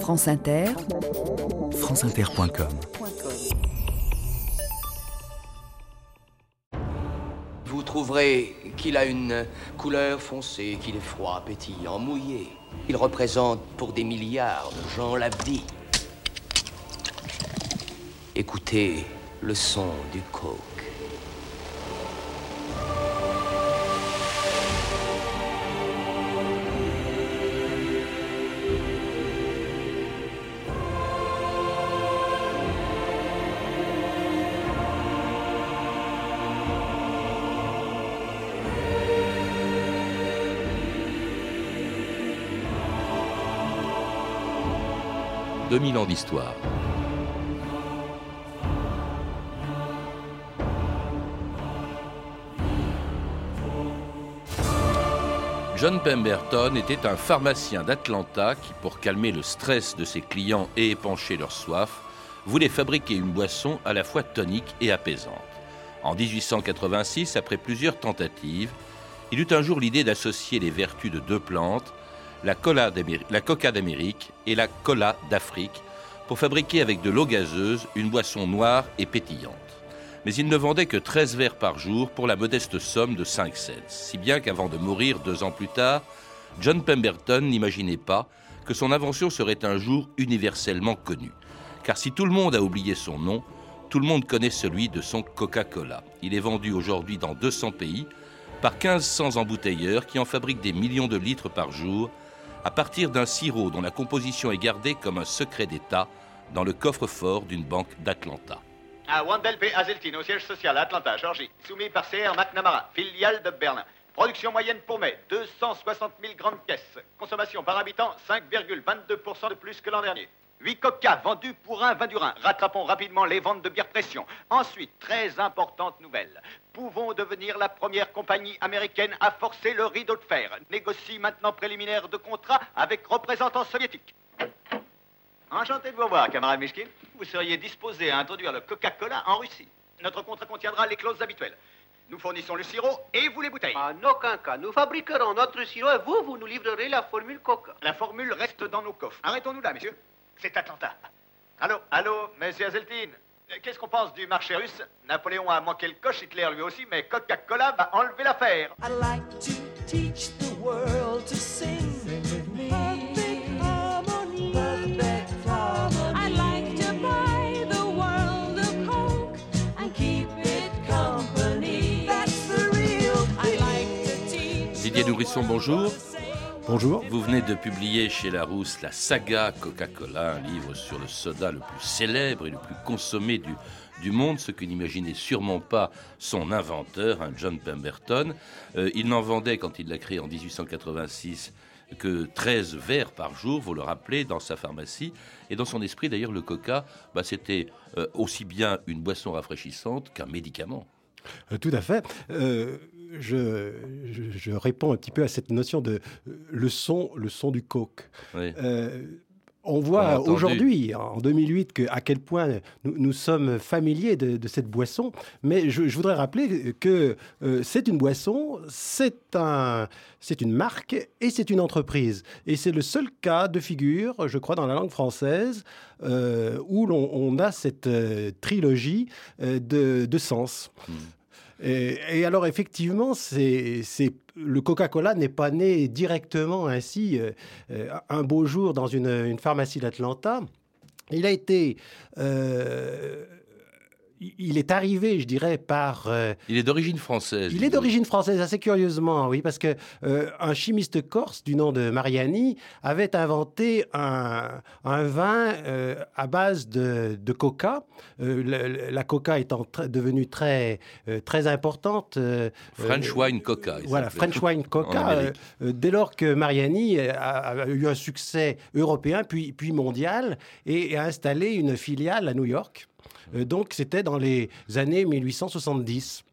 France Inter, franceinter.com Vous trouverez qu'il a une couleur foncée, qu'il est froid, pétillant, mouillé. Il représente pour des milliards de gens la vie. Écoutez le son du coke. « 2000 ans d'histoire. John Pemberton était un pharmacien d'Atlanta qui, pour calmer le stress de ses clients et épancher leur soif, voulait fabriquer une boisson à la fois tonique et apaisante. En 1886, après plusieurs tentatives, il eut un jour l'idée d'associer les vertus de deux plantes, la, cola la coca d'Amérique et la cola d'Afrique, pour fabriquer avec de l'eau gazeuse une boisson noire et pétillante mais il ne vendait que 13 verres par jour pour la modeste somme de 5 cents, si bien qu'avant de mourir deux ans plus tard, John Pemberton n'imaginait pas que son invention serait un jour universellement connue. Car si tout le monde a oublié son nom, tout le monde connaît celui de son Coca-Cola. Il est vendu aujourd'hui dans 200 pays par 1500 embouteilleurs qui en fabriquent des millions de litres par jour à partir d'un sirop dont la composition est gardée comme un secret d'État dans le coffre-fort d'une banque d'Atlanta à Wendell P. Au siège social à Atlanta, Georgie, soumis par CR McNamara, filiale de Berlin. Production moyenne pour mai, 260 000 grandes caisses. Consommation par habitant, 5,22% de plus que l'an dernier. 8 coca vendus pour un vin du Rhin. Rattrapons rapidement les ventes de bière pression. Ensuite, très importante nouvelle. Pouvons devenir la première compagnie américaine à forcer le rideau de fer. Négocie maintenant préliminaire de contrat avec représentants soviétiques. Enchanté de vous voir, camarade Mishkin. Vous seriez disposé à introduire le Coca-Cola en Russie. Notre contrat contiendra les clauses habituelles. Nous fournissons le sirop et vous les bouteilles. En aucun cas. Nous fabriquerons notre sirop et vous, vous nous livrerez la formule Coca. La formule reste dans nos coffres. Arrêtons-nous là, messieurs. C'est Atlanta. Allô, allô, monsieur Azeltine. Qu'est-ce qu'on pense du marché russe? Napoléon a manqué le coche, Hitler lui aussi, mais Coca-Cola va enlever l'affaire. Didier Nourrisson, bonjour. Bonjour. Vous venez de publier chez Larousse la saga Coca-Cola, un livre sur le soda le plus célèbre et le plus consommé du, du monde, ce que n'imaginait sûrement pas son inventeur, un John Pemberton. Euh, il n'en vendait, quand il l'a créé en 1886, que 13 verres par jour, vous le rappelez, dans sa pharmacie. Et dans son esprit, d'ailleurs, le coca, bah, c'était euh, aussi bien une boisson rafraîchissante qu'un médicament. Euh, tout à fait je, je, réponds un petit peu à cette notion de euh, le son, le son du coke. Euh, on voit aujourd'hui, en 2008, que, à quel point nous, sommes familiers de, cette boisson. Mais je, voudrais rappeler que euh, c'est une boisson, c'est un, c'est une marque et c'est une entreprise. Et c'est le seul cas de figure, je crois, dans la langue française où l'on a cette trilogie de, de sens. Hmm. Et, alors effectivement, c'est le Coca-Cola n'est pas né directement ainsi euh, euh, un beau jour dans une, pharmacie d'Atlanta. Il a été euh, il est arrivé, je dirais, par. Euh, il est d'origine française. Il est d'origine française, assez curieusement, oui, parce que euh, un chimiste corse du nom de Mariani avait inventé un, vin euh, à base de, coca. la coca étant devenue très très importante. French wine coca. Voilà, French wine coca. dès lors que Mariani a, eu un succès européen puis puis mondial et a installé une filiale à New York. Euh, donc c'était dans les années 1870.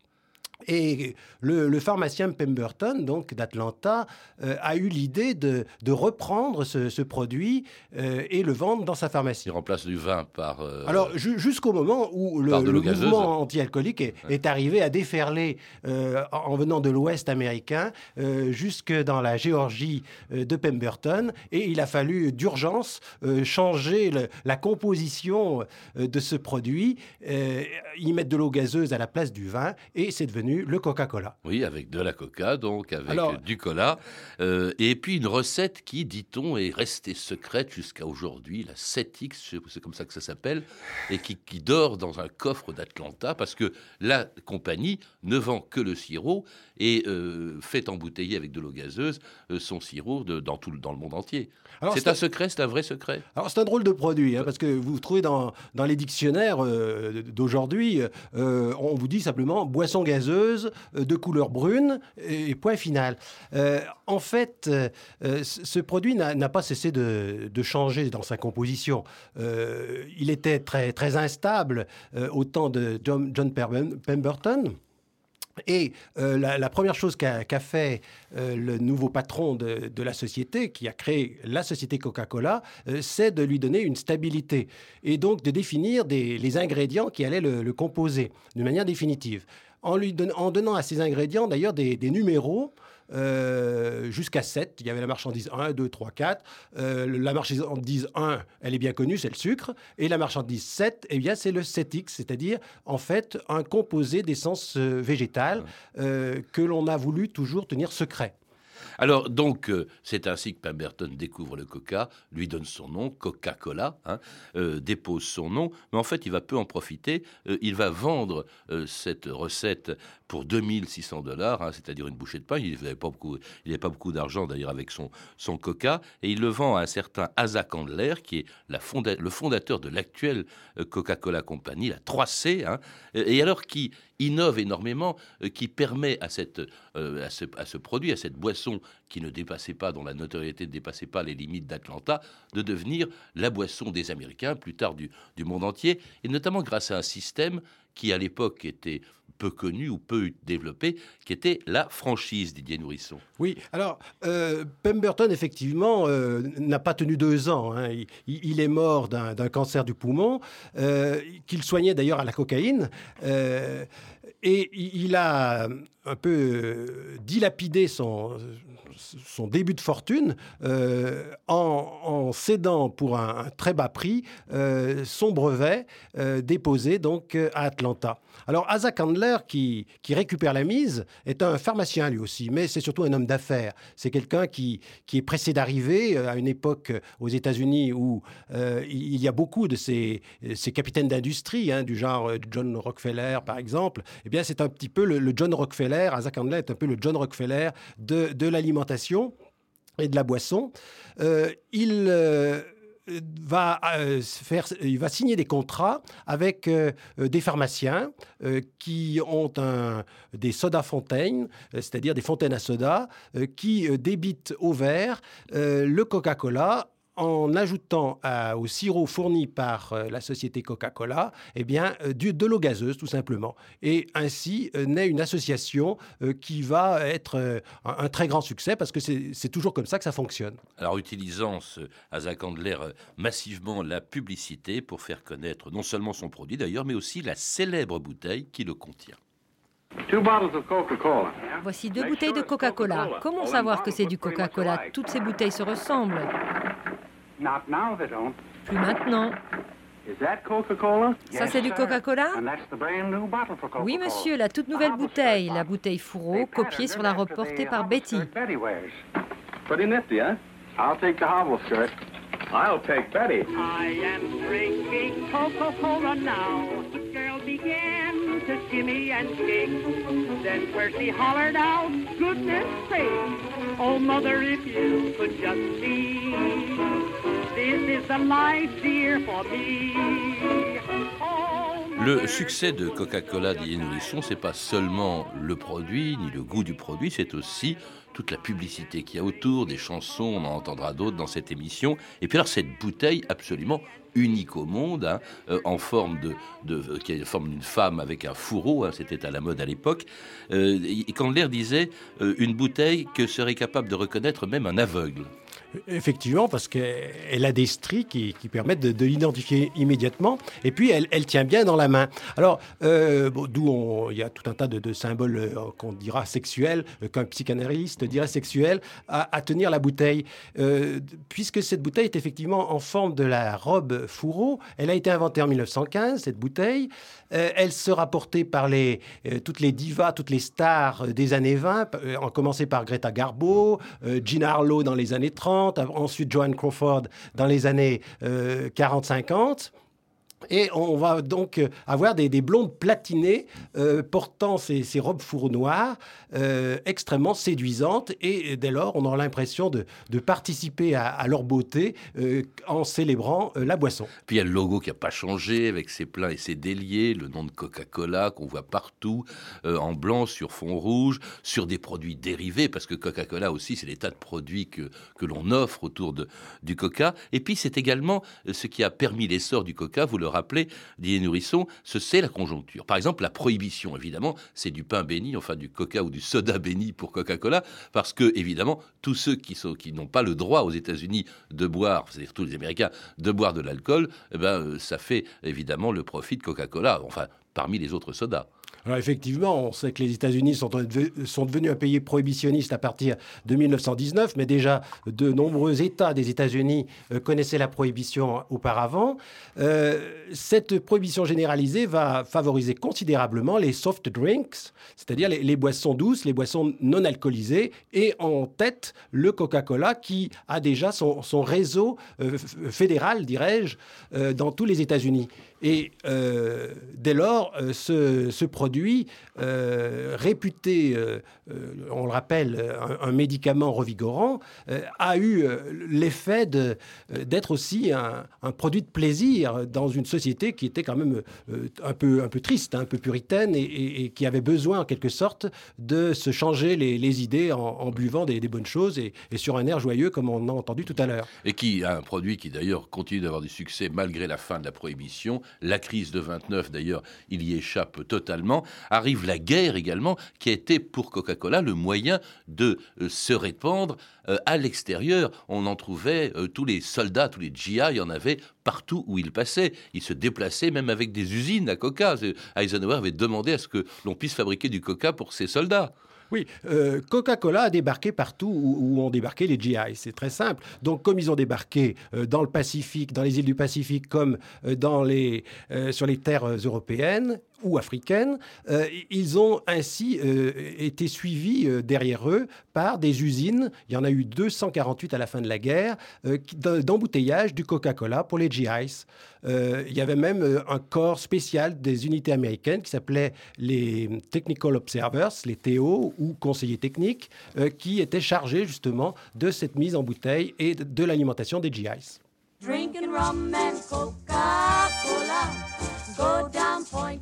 Et le, pharmacien Pemberton, donc d'Atlanta, euh, a eu l'idée de, reprendre ce, produit euh, et le vendre dans sa pharmacie. Il remplace du vin par. Euh, Alors jusqu'au moment où le, mouvement anti-alcoolique est, arrivé à déferler en venant de l'Ouest américain jusque dans la Géorgie de Pemberton, et il a fallu d'urgence changer la composition de ce produit, y mettre de l'eau gazeuse à la place du vin, et c'est devenu le Coca-Cola. Oui, avec de la Coca, donc avec du cola. Euh, et puis une recette qui, dit-on, est restée secrète jusqu'à aujourd'hui, la 7X, c'est comme ça que ça s'appelle, et qui, dort dans un coffre d'Atlanta parce que la compagnie ne vend que le sirop et euh, fait embouteiller avec de l'eau gazeuse euh, son sirop dans, tout, dans le monde entier. C'est un secret, c'est un vrai secret. Alors c'est un drôle de produit, hein, parce que vous trouvez dans, dans les dictionnaires d'aujourd'hui, on vous dit simplement boisson gazeuse euh, de couleur brune, et point final. Euh, en fait, euh, ce produit n'a pas cessé de, changer dans sa composition. il était très, très instable au temps de John, John Pemberton. Et la, première chose qu'a fait le nouveau patron de, la société, qui a créé la société Coca-Cola, c'est de lui donner une stabilité et donc de définir les ingrédients qui allaient le, composer de manière définitive en, lui en donnant à ces ingrédients d'ailleurs des, numéros. Euh, jusqu'à 7. Il y avait la marchandise 1, 2, 3, 4. la marchandise 1, elle est bien connue, c'est le sucre. Et la marchandise 7, eh bien, c'est le 7X, c'est-à-dire en fait un composé d'essence euh, végétale euh, que l'on a voulu toujours tenir secret. Alors, donc, euh, c'est ainsi que Pemberton découvre le coca, lui donne son nom, Coca-Cola, hein, euh, dépose son nom, mais en fait, il va peu en profiter. Euh, il va vendre cette recette pour 2600 dollars, hein, c'est-à-dire une bouchée de pain. Il n'avait pas beaucoup, pas beaucoup d'argent d'ailleurs avec son, coca, et il le vend à un certain Asa Candler, qui est le fondateur de l'actuelle Coca-Cola Company, la 3C, hein, et alors qui innove énormément, qui permet à, à ce produit, à cette boisson Samsung qui ne dépassait pas, dont la notoriété ne dépassait pas les limites d'Atlanta, de devenir la boisson des Américains, plus tard du, monde entier, et notamment grâce à un système qui à l'époque était peu connu ou peu développé, qui était la franchise Didier Nourisson. Oui, alors euh, Pemberton, effectivement, euh, n'a pas tenu deux ans. Hein. Il, est mort d'un cancer du poumon, euh, qu'il soignait d'ailleurs à la cocaïne. et il a un peu dilapidé son, son début de fortune euh, en, cédant pour un, très bas prix euh, son brevet euh, déposé donc à Atlanta. Alors Asa Candler, qui, qui, récupère la mise, est un pharmacien lui aussi, mais c'est surtout un homme d'affaires. C'est quelqu'un qui, qui, est pressé d'arriver à une époque aux États-Unis où il y a beaucoup de ces, ces capitaines d'industrie, hein, du genre John Rockefeller par exemple. Eh bien, c'est un petit peu le, John Rockefeller, Asa Candler est un peu le John Rockefeller de, de l'alimentation et de la boisson. Euh, il euh, va euh, faire, il va signer des contrats avec des pharmaciens qui ont un, des sodas fontaines, c'est-à-dire des fontaines à soda, qui débitent au verre le Coca-Cola en ajoutant au sirop fourni par euh, la société Coca-Cola eh bien, euh, de l'eau gazeuse, tout simplement. Et ainsi euh, naît une association qui va être un, très grand succès parce que c'est toujours comme ça que ça fonctionne. Alors, utilisant ce Candler massivement la publicité pour faire connaître non seulement son produit d'ailleurs, mais aussi la célèbre bouteille qui le contient. Voici deux bouteilles de Coca-Cola. Comment savoir que c'est du Coca-Cola? Toutes ces bouteilles se ressemblent. Plus maintenant. Ça, c'est du Coca-Cola? Oui, monsieur, la toute nouvelle bouteille, la bouteille fourreau, copiée sur la robe portée par Betty. I'll take Betty. I am drinking Coca-Cola now. The girl began to shimmy and shake. Then where she hollered out, goodness sake. Oh, mother, if you could just see. This is the life, dear, for me. Le succès de Coca-Cola d'Ian Nourrisson, c'est pas seulement le produit ni le goût du produit, c'est aussi toute la publicité qu'il y a autour, des chansons, on en entendra d'autres dans cette émission. Et puis alors cette bouteille absolument unique au monde, hein, euh, en forme de, est forme d'une femme avec un fourreau, hein, c'était à la mode à l'époque. Euh, et l'air disait euh, une bouteille que serait capable de reconnaître même un aveugle. Effectivement, parce qu'elle a des stries qui, permettent de, l'identifier immédiatement. Et puis, elle, tient bien dans la main. Alors, euh, d'où il y a tout un tas de, symboles euh, qu'on dira sexuels, euh, qu'un psychanalyste dirait sexuels, à, tenir la bouteille. puisque cette bouteille est effectivement en forme de la robe fourreau, elle a été inventée en 1915, cette bouteille. Elle sera portée par les, toutes les divas, toutes les stars des années 20, en commencer par Greta Garbo, Gina Harlow dans les années 30 ensuite Joan Crawford dans les années 40-50. Euh, et on va donc euh, avoir des, blondes platinées euh, portant ces, robes fourreaux noires euh, extrêmement séduisantes. Et dès lors, on aura l'impression de, participer à, leur beauté en célébrant la boisson. Puis il y a le logo qui n'a pas changé avec ses pleins et ses déliés, le nom de Coca-Cola qu'on voit partout, en blanc sur fond rouge, sur des produits dérivés, parce que Coca-Cola aussi, c'est des tas de produits que, que l'on offre autour de, du Coca. Et puis c'est également ce qui a permis l'essor du Coca, vous le rappelez, dit Nourrisson, ce c'est la conjoncture. Par exemple, la prohibition, évidemment, c'est du pain béni, enfin du coca ou du soda béni pour Coca-Cola, parce que, évidemment, tous ceux qui, sont, qui n'ont pas le droit aux États-Unis de boire, c'est-à-dire tous les Américains, de boire de l'alcool, eh ben, euh, ça fait évidemment le profit de Coca-Cola, enfin, parmi les autres sodas. Alors effectivement, on sait que les États-Unis sont, devenus un pays prohibitionniste à partir de 1919, mais déjà de nombreux États des États-Unis euh, connaissaient la prohibition auparavant. Euh, cette prohibition généralisée va favoriser considérablement les soft drinks, c'est-à-dire les, boissons douces, les boissons non alcoolisées, et en tête le Coca-Cola qui a déjà son, réseau euh, fédéral, dirais-je, dans tous les États-Unis. Et dès lors, ce, ce produit euh, réputé, euh, euh, on le rappelle, un, médicament revigorant, a eu l'effet d'être aussi un, produit de plaisir dans une société qui était quand même un, peu, un peu triste, un peu puritaine et, qui avait besoin en quelque sorte de se changer les, idées en, buvant des, bonnes choses et, sur un air joyeux comme on a entendu tout à l'heure. Et qui a un produit qui d'ailleurs continue d'avoir du succès malgré la fin de la prohibition. La crise de 29 d'ailleurs, il y échappe totalement arrive la guerre également, qui a été pour Coca-Cola le moyen de euh, se répandre euh, à l'extérieur. On en trouvait euh, tous les soldats, tous les GI, il y en avait partout où ils passaient. Ils se déplaçaient même avec des usines à Coca. Eisenhower avait demandé à ce que l'on puisse fabriquer du Coca pour ses soldats. Oui, Coca-Cola a débarqué partout où, ont débarqué les GI. C'est très simple. Donc, comme ils ont débarqué dans le Pacifique, dans les îles du Pacifique, comme les, sur les terres européennes, ou africaines, euh, ils ont ainsi euh, été suivis euh, derrière eux par des usines. Il y en a eu 248 à la fin de la guerre d'embouteillage du Coca-Cola pour les GIs. il y avait même un corps spécial des unités américaines qui s'appelait les Technical Observers, les TO ou conseillers techniques, qui étaient chargés justement de cette mise en bouteille et de, l'alimentation des GIs. Go down Point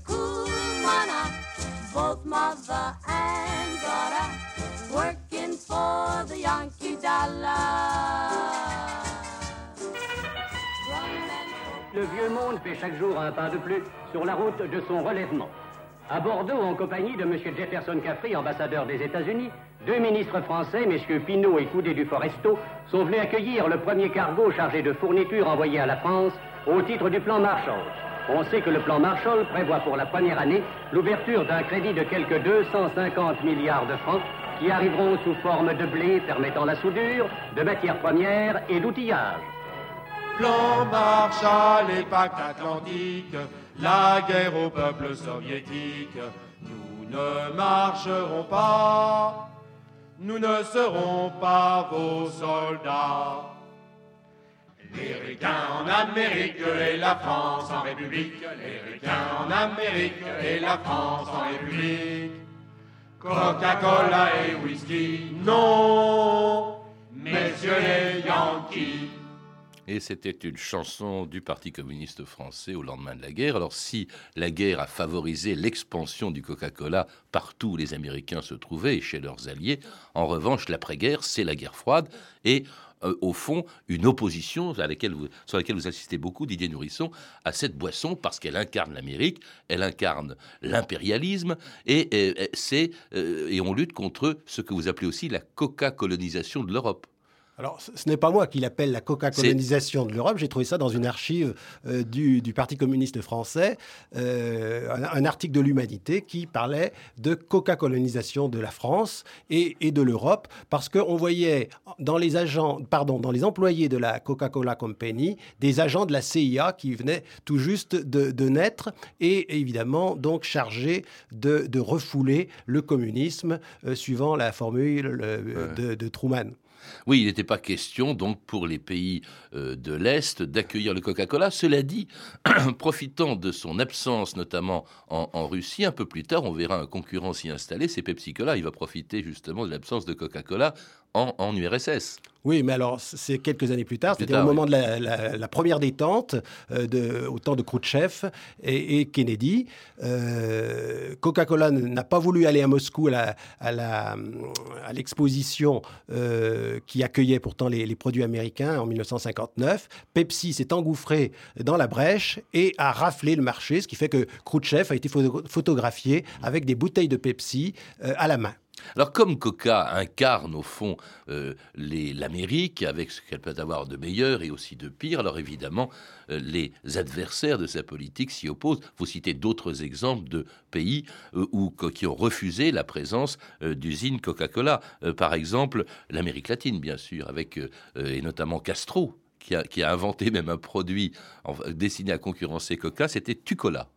both mother and daughter, working for the Yankee dollar. Le vieux monde fait chaque jour un pas de plus sur la route de son relèvement. À Bordeaux, en compagnie de M. Jefferson Caffrey, ambassadeur des États-Unis, deux ministres français, M. Pinault et Coudé du Foresto, sont venus accueillir le premier cargo chargé de fournitures envoyées à la France au titre du plan Marshall. On sait que le plan Marshall prévoit pour la première année l'ouverture d'un crédit de quelques 250 milliards de francs qui arriveront sous forme de blé permettant la soudure, de matières premières et d'outillage. Plan Marshall et pacte atlantique, la guerre au peuple soviétique, nous ne marcherons pas, nous ne serons pas vos soldats. Les en Amérique et la France en République. Les en Amérique et la France en République. Coca-Cola et whisky, non, messieurs les Yankees. Et c'était une chanson du Parti communiste français au lendemain de la guerre. Alors si la guerre a favorisé l'expansion du Coca-Cola partout où les Américains se trouvaient et chez leurs alliés, en revanche, l'après-guerre, c'est la guerre froide. Et euh, au fond, une opposition sur laquelle vous assistez beaucoup, Didier Nourisson, à cette boisson parce qu'elle incarne l'Amérique, elle incarne l'impérialisme et, euh, et on lutte contre ce que vous appelez aussi la coca-colonisation de l'Europe. Alors, ce n'est pas moi qui l'appelle la coca-colonisation de l'Europe. J'ai trouvé ça dans une archive euh, du, Parti communiste français, euh, un, article de l'Humanité qui parlait de coca-colonisation de la France et, de l'Europe, parce qu'on voyait dans les agents, pardon, dans les employés de la Coca-Cola Company, des agents de la CIA qui venaient tout juste de, naître et évidemment donc chargés de, refouler le communisme euh, suivant la formule de Truman. Oui, il n'était pas question donc pour les pays euh, de l'Est d'accueillir le Coca-Cola. Cela dit, profitant de son absence, notamment en, Russie, un peu plus tard, on verra un concurrent s'y installer, c'est Pepsi-Cola. Il va profiter justement de l'absence de Coca-Cola en, URSS. Oui, mais alors c'est quelques années plus tard, c'était au moment de la, première détente, euh, de, au temps de Khrouchtchev et, Kennedy. Euh, Coca-Cola n'a pas voulu aller à Moscou à l'exposition euh, qui accueillait pourtant les, produits américains en 1959. Pepsi s'est engouffré dans la brèche et a raflé le marché, ce qui fait que Khrouchtchev a été photographié avec des bouteilles de Pepsi à la main. Alors comme Coca incarne au fond euh, l'Amérique avec ce qu'elle peut avoir de meilleur et aussi de pire, alors évidemment euh, les adversaires de sa politique s'y opposent. Vous citez d'autres exemples de pays euh, où, qui ont refusé la présence d'usines Coca-Cola. par exemple l'Amérique latine bien sûr, avec et notamment Castro qui a, qui a, inventé même un produit destiné à concurrencer Coca, c'était Tucola.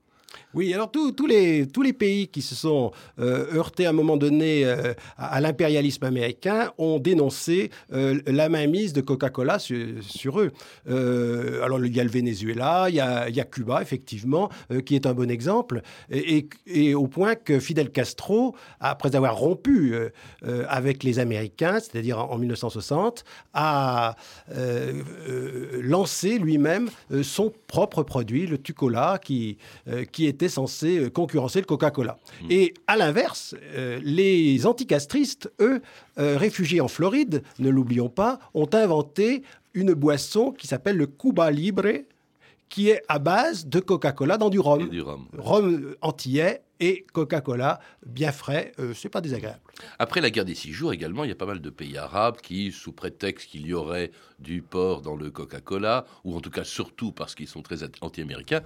Oui, alors tous les, tous les pays qui se sont euh, heurtés à un moment donné euh, à, l'impérialisme américain ont dénoncé euh, la mainmise de Coca-Cola sur, eux. alors il y a le Venezuela, il y a, Cuba, effectivement, qui est un bon exemple, et, et, au point que Fidel Castro, après avoir rompu avec les Américains, c'est-à-dire en, 1960, a lancé lui-même son propre produit, le Tucola, qui, qui était censé euh, concurrencer le Coca-Cola. Hmm. Et à l'inverse, euh, les anticastristes, eux, euh, réfugiés en Floride, ne l'oublions pas, ont inventé une boisson qui s'appelle le Cuba Libre, qui est à base de Coca-Cola dans du rhum. du rhum. Rhum antillais et Coca-Cola bien frais, euh, c'est pas désagréable. Après la guerre des six jours également, il y a pas mal de pays arabes qui, sous prétexte qu'il y aurait du porc dans le Coca-Cola, ou en tout cas surtout parce qu'ils sont très anti-américains,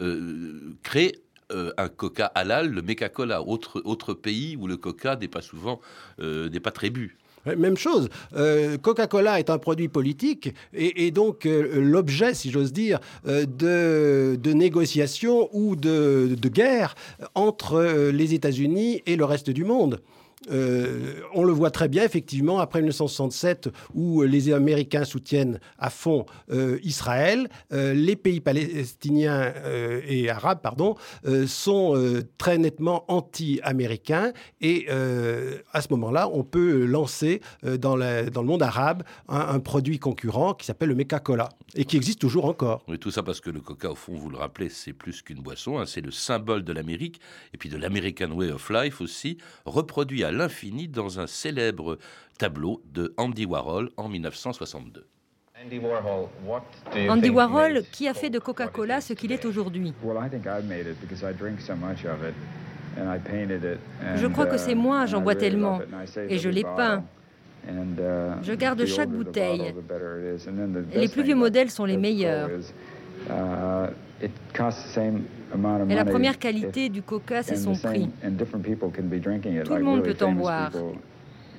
euh, créent euh, un coca halal, le Meca-Cola, autre, autre pays où le coca n'est pas souvent, n'est pas très bu. Même chose. Euh, Coca-Cola est un produit politique et, donc euh, l'objet, si j'ose dire, euh, de, négociations ou de, de guerre entre les États-Unis et le reste du monde. Euh, on le voit très bien, effectivement, après 1967, où les Américains soutiennent à fond euh, Israël, euh, les pays palestiniens et arabes, pardon, sont très nettement anti-américains. Et à ce moment-là, on peut lancer dans, dans, le monde arabe un, produit concurrent qui s'appelle le Meca-Cola et qui existe toujours encore. Oui, tout ça parce que le coca, au fond, vous le rappelez, c'est plus qu'une boisson, hein, c'est le symbole de l'Amérique et puis de l'American Way of Life aussi, reproduit à l'infini dans un célèbre tableau de Andy Warhol en 1962. Andy Warhol, qui a fait de Coca-Cola ce qu'il est aujourd'hui? Je crois que c'est moi, j'en bois tellement, et je l'ai peint. Je garde chaque bouteille. Les plus vieux modèles sont les meilleurs. Et la première qualité du coca, c'est son prix. Tout le monde peut en boire,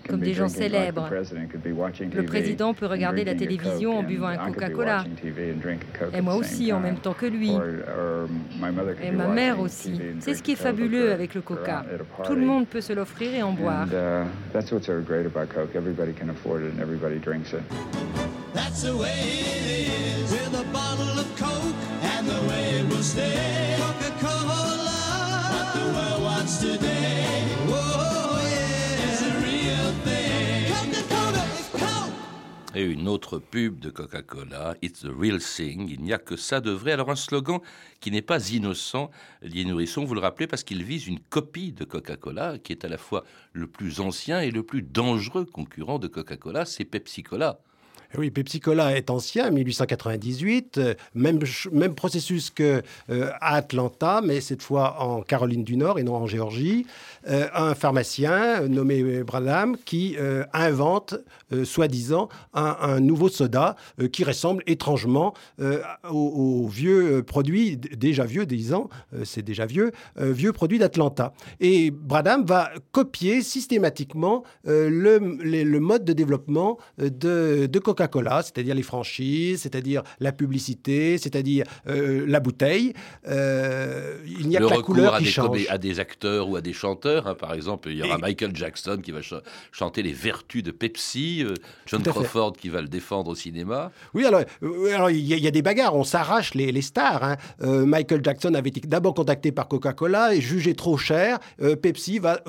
comme des gens célèbres. Le président peut regarder la télévision en buvant un Coca-Cola. Et moi aussi, en même temps que lui. Et ma mère aussi. C'est ce qui est fabuleux avec le Coca. Tout le monde peut se l'offrir et en boire. That's the way it is with a bottle of Coke and the way it will stay. Et une autre pub de Coca-Cola, It's the real thing, il n'y a que ça de vrai. Alors un slogan qui n'est pas innocent, Lié Nourrisson, vous le rappelez, parce qu'il vise une copie de Coca-Cola, qui est à la fois le plus ancien et le plus dangereux concurrent de Coca-Cola, c'est Pepsi-Cola. Eh oui, Pepsi Cola est ancien, 1898, euh, même, même processus que euh, Atlanta, mais cette fois en Caroline du Nord et non en Géorgie. Euh, un pharmacien nommé Bradham qui invente, soi-disant, un, nouveau soda qui ressemble étrangement aux, vieux produits, déjà vieux, disons, c'est déjà vieux, vieux produits d'Atlanta. Et Bradham va copier systématiquement le, le, mode de développement de, de Coca Coca-Cola, c'est-à-dire les franchises, c'est-à-dire la publicité, c'est-à-dire euh, la bouteille. Euh, il n'y a que la couleur qui change. à des acteurs ou à des chanteurs. Hein. par exemple, il y aura Michael Jackson qui va chanter les vertus de Pepsi, euh, John Crawford qui va le défendre au cinéma. Oui, alors, il y, a des bagarres, on s'arrache les, stars. Hein. Michael Jackson avait été d'abord contacté par Coca-Cola et jugé trop cher. Pepsi va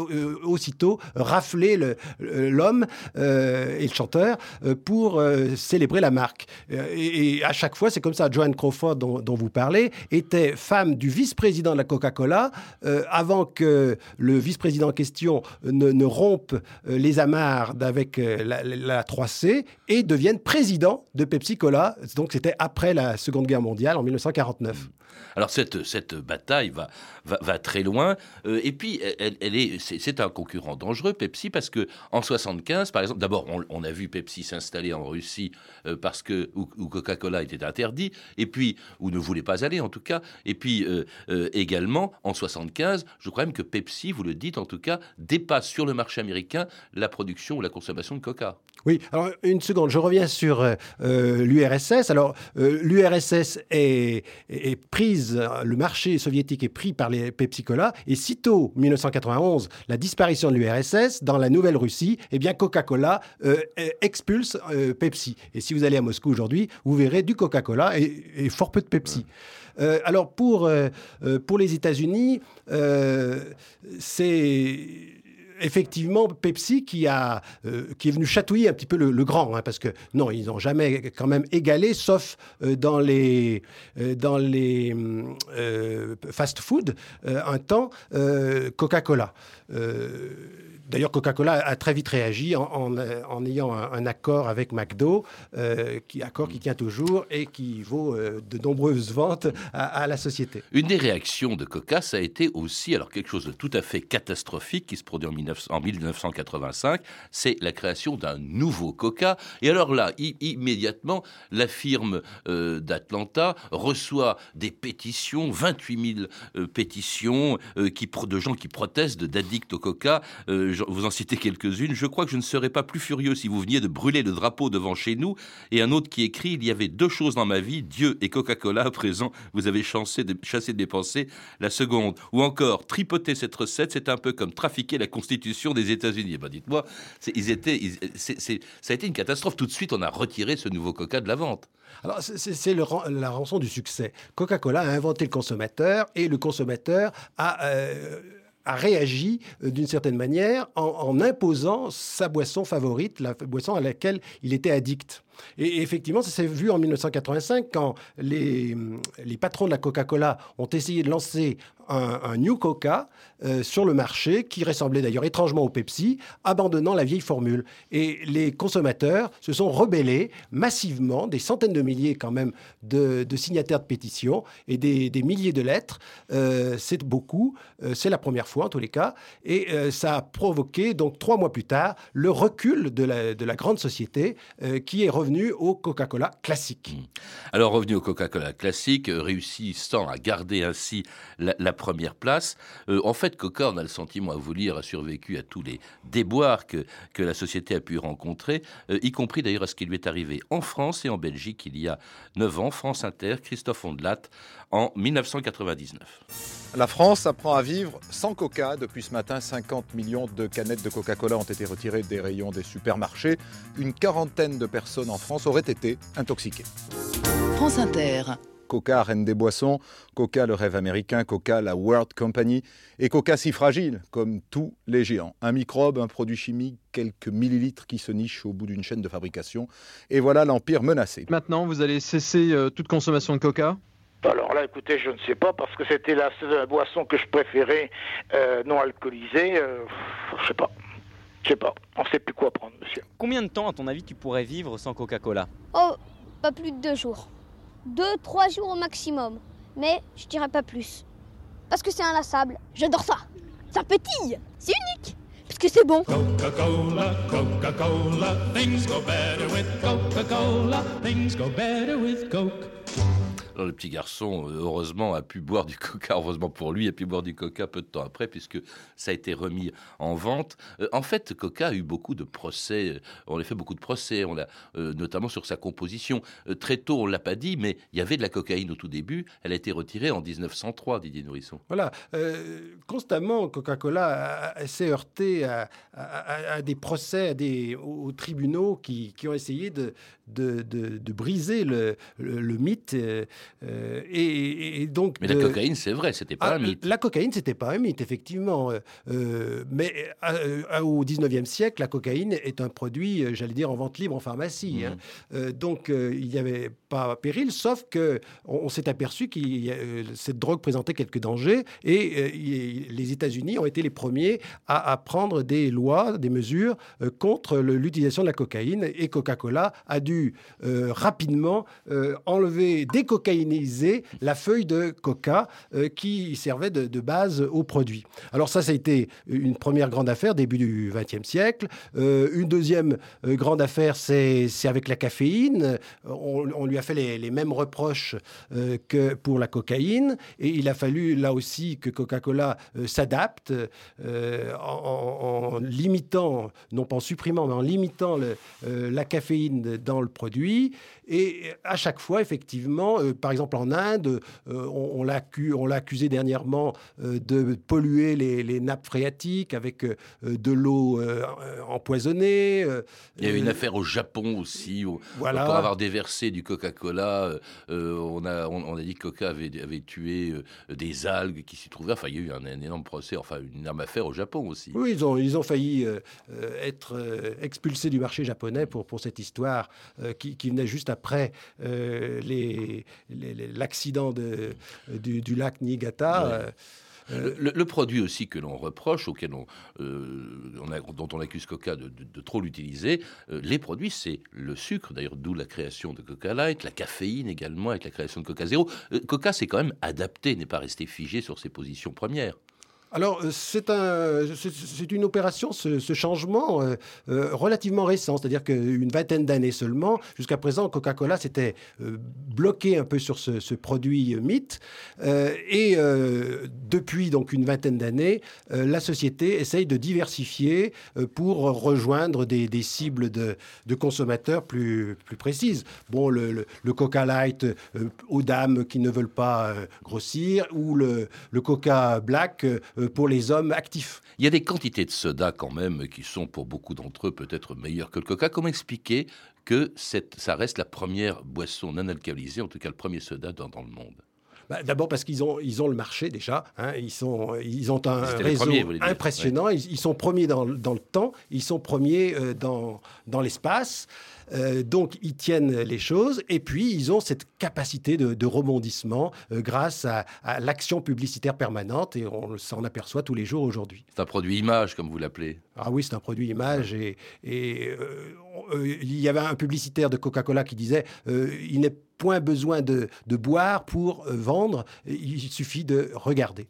aussitôt rafler l'homme et le chanteur pour célébrer la marque. Euh, et, à chaque fois, c'est comme ça. Joanne Crawford, dont, vous parlez, était femme du vice-président de la Coca-Cola euh, avant que le vice-président en question ne, rompe euh, les amarres avec la, 3C et devienne président de Pepsi-Cola. Donc c'était après la Seconde Guerre mondiale en 1949. Alors cette, cette bataille va, va, très loin. et puis, elle, est, c'est, un concurrent dangereux, Pepsi, parce que en 75, par exemple, d'abord, on, on, a vu Pepsi s'installer en Russie euh, parce que où, Coca-Cola était interdit, et puis ou ne voulait pas aller en tout cas, et puis euh, euh, également en 75, je crois même que Pepsi, vous le dites en tout cas, dépasse sur le marché américain la production ou la consommation de Coca. Oui, alors une seconde, je reviens sur l'URSS. Alors l'URSS est, est, prise, le marché soviétique est pris par les Pepsi Cola, et sitôt 1991, la disparition de l'URSS dans la Nouvelle-Russie, eh bien Coca-Cola expulse Pepsi. Et si vous allez à Moscou aujourd'hui, vous verrez du Coca-Cola et, fort peu de Pepsi. Euh, alors pour, euh, euh, pour les États-Unis, c'est effectivement Pepsi qui, a, qui est venu chatouiller un petit peu le, grand, hein, parce que non, ils n'ont jamais quand même égalé, sauf dans les, dans les fast-food, un temps, Coca-Cola. D'ailleurs, Coca-Cola a très vite réagi en, ayant un, accord avec McDo, euh, qui accord qui tient toujours et qui vaut euh, de nombreuses ventes à, la société. Une des réactions de Coca, ça a été aussi alors quelque chose de tout à fait catastrophique qui se produit en, 1985, c'est la création d'un nouveau Coca. Et alors là, immédiatement, la firme euh, d'Atlanta reçoit des pétitions, 28 000 pétitions qui, de gens qui protestent d'addicts au Coca vous en citez quelques-unes. Je crois que je ne serais pas plus furieux si vous veniez de brûler le drapeau devant chez nous. Et un autre qui écrit Il y avait deux choses dans ma vie, Dieu et Coca-Cola. À présent, vous avez chassé chassé des pensées la seconde. Ou encore, tripoter cette recette, c'est un peu comme trafiquer la constitution des États-Unis. Eh ben, dites-moi, ils étaient, ça a été une catastrophe. Tout de suite, on a retiré ce nouveau Coca de la vente. Alors, c'est la rançon du succès. Coca-Cola a inventé le consommateur et le consommateur a. Euh, a réagi euh, d'une certaine manière en, imposant sa boisson favorite, la boisson à laquelle il était addict. Et effectivement, ça s'est vu en 1985 quand les, les patrons de la Coca-Cola ont essayé de lancer un, New Coca euh, sur le marché qui ressemblait d'ailleurs étrangement au Pepsi, abandonnant la vieille formule. Et les consommateurs se sont rebellés massivement, des centaines de milliers quand même de, signataires de pétitions et des, milliers de lettres. Euh, c'est beaucoup, euh, c'est la première fois en tous les cas. Et ça a provoqué, donc trois mois plus tard, le recul de la, de la grande société qui est revenu au Coca-Cola classique. Mmh. Alors revenu au Coca-Cola classique, réussissant à garder ainsi la, la première place. Euh, en fait, Coca, on a le sentiment à vous lire, a survécu à tous les déboires que, que la société a pu rencontrer, euh, y compris d'ailleurs à ce qui lui est arrivé en France et en Belgique il y a 9 ans. France Inter, Christophe Ondelat, en 1999. La France apprend à vivre sans coca. Depuis ce matin, 50 millions de canettes de Coca-Cola ont été retirées des rayons des supermarchés. Une quarantaine de personnes en France auraient été intoxiquées. France Inter. Coca, reine des boissons, Coca, le rêve américain, Coca, la World Company, et Coca si fragile, comme tous les géants. Un microbe, un produit chimique, quelques millilitres qui se nichent au bout d'une chaîne de fabrication, et voilà l'empire menacé. Maintenant, vous allez cesser euh, toute consommation de Coca? Alors là, écoutez, je ne sais pas, parce que c'était la, boisson que je préférais euh, non alcoolisée. Euh, je sais pas. Je sais pas. On sait plus quoi prendre, monsieur. Combien de temps, à ton avis, tu pourrais vivre sans Coca-Cola? Oh, pas plus de deux jours. Deux, trois jours au maximum. Mais je dirais pas plus. Parce que c'est inlassable. J'adore ça. Ça pétille. C'est unique. Parce que c'est bon. Coca-Cola, Coca-Cola, things go better with Coca-Cola, things go better with Coke le petit garçon, euh, heureusement, a pu boire du coca, heureusement pour lui, a pu boire du coca peu de temps après, puisque ça a été remis en vente. Euh, en fait, Coca a eu beaucoup de procès, on a fait beaucoup de procès, on a, euh, notamment sur sa composition. très tôt, on l'a pas dit, mais il y avait de la cocaïne au tout début, elle a été retirée en 1903, Didier Nourisson. Voilà, constamment, Coca-Cola s'est heurté à, des procès, à des, aux, tribunaux qui, ont essayé de, de, briser le, le mythe euh, et, donc mais la cocaïne, c'est vrai, c'était pas ah, un mythe. La cocaïne, c'était pas un mythe, effectivement. Euh, euh, mais au 19e siècle, la cocaïne est un produit, j'allais dire, en vente libre en pharmacie. Hein. Mmh. donc, il n'y avait pas péril, sauf que on, s'est aperçu que cette drogue présentait quelques dangers et les États-Unis ont été les premiers à, à, prendre des lois, des mesures contre l'utilisation de la cocaïne. Et Coca-Cola a dû rapidement enlever, décocaïner la feuille de coca euh, qui servait de, base au produit. Alors ça, ça a été une première grande affaire, début du XXe siècle. Euh, une deuxième euh, grande affaire, c'est avec la caféine. On, lui a fait les, mêmes reproches que pour la cocaïne. Et il a fallu là aussi que Coca-Cola s'adapte en, limitant, non pas en supprimant, mais en limitant la caféine dans le produit. Et à chaque fois, effectivement, par exemple en Inde, euh, on, l'a accusé dernièrement euh, de polluer les, nappes phréatiques avec euh, de l'eau empoisonnée. Il y a eu une affaire au Japon aussi, où, voilà. pour avoir déversé du Coca-Cola, on, a, on, a dit que Coca avait, avait tué des algues qui s'y trouvaient. Enfin, il y a eu un, énorme procès, enfin une énorme affaire au Japon aussi. Oui, ils ont, ils ont failli être expulsés du marché japonais pour, pour cette histoire qui, qui, venait juste après les, l'accident du, du, lac Niigata. Euh, le, produit aussi que l'on reproche, auquel on, euh, dont on accuse Coca de, trop l'utiliser, euh, les produits, c'est le sucre, d'ailleurs, d'où la création de Coca Light, la caféine également, avec la création de Coca Zéro. Coca s'est quand même adapté, n'est pas resté figé sur ses positions premières. Alors, euh, c'est un, une opération, ce, changement euh, euh, relativement récent, c'est-à-dire qu'une vingtaine d'années seulement. Jusqu'à présent, Coca-Cola s'était bloqué un peu sur ce, produit mythe. et depuis donc une vingtaine d'années, la société essaye de diversifier pour rejoindre des, cibles de, consommateurs plus, plus précises. Bon, le, Coca Light aux dames qui ne veulent pas grossir, ou le, Coca Black euh, pour les hommes actifs. Il y a des quantités de soda quand même qui sont pour beaucoup d'entre eux peut-être meilleures que le coca. Comment expliquer que ça reste la première boisson non alcoolisée, en tout cas le premier soda dans, le monde? Bah, D'abord parce qu'ils ont, ils ont le marché déjà. Hein. ils, sont, ils ont un réseau impressionnant. Ils, sont premiers dans, dans, le temps. Ils sont premiers euh, dans, dans l'espace. Euh, donc, ils tiennent les choses et puis ils ont cette capacité de, rebondissement euh, grâce à, l'action publicitaire permanente et on s'en aperçoit tous les jours aujourd'hui. C'est un produit image, comme vous l'appelez. Ah oui, c'est un produit image et, euh, il y avait un publicitaire de Coca-Cola qui disait il n'est point besoin de, de boire pour vendre, il suffit de regarder.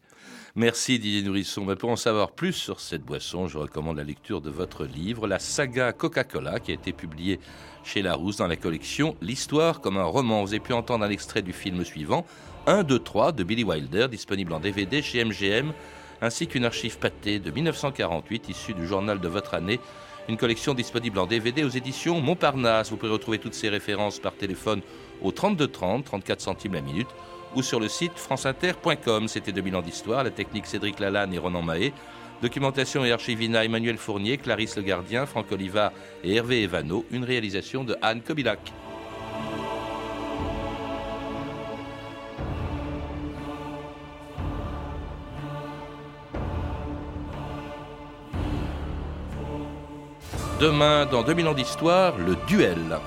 Merci Didier Nourisson. Mais pour en savoir plus sur cette boisson, je recommande la lecture de votre livre, La saga Coca-Cola, qui a été publié chez Larousse dans la collection L'histoire comme un roman. Vous avez pu entendre un extrait du film suivant, 1, 2, 3 de Billy Wilder, disponible en DVD chez MGM, ainsi qu'une archive pâtée de 1948 issue du journal de votre année. Une collection disponible en DVD aux éditions Montparnasse. Vous pouvez retrouver toutes ces références par téléphone au 32 30, 34 centimes la minute ou sur le site franceinter.com. C'était 2000 ans d'histoire, la technique Cédric Lalanne et Ronan Mahé. Documentation et archivina Emmanuel Fournier, Clarisse Le Gardien, Franck Oliva et Hervé Evano. Une réalisation de Anne Kobilac. Demain, dans 2000 ans d'histoire, le duel.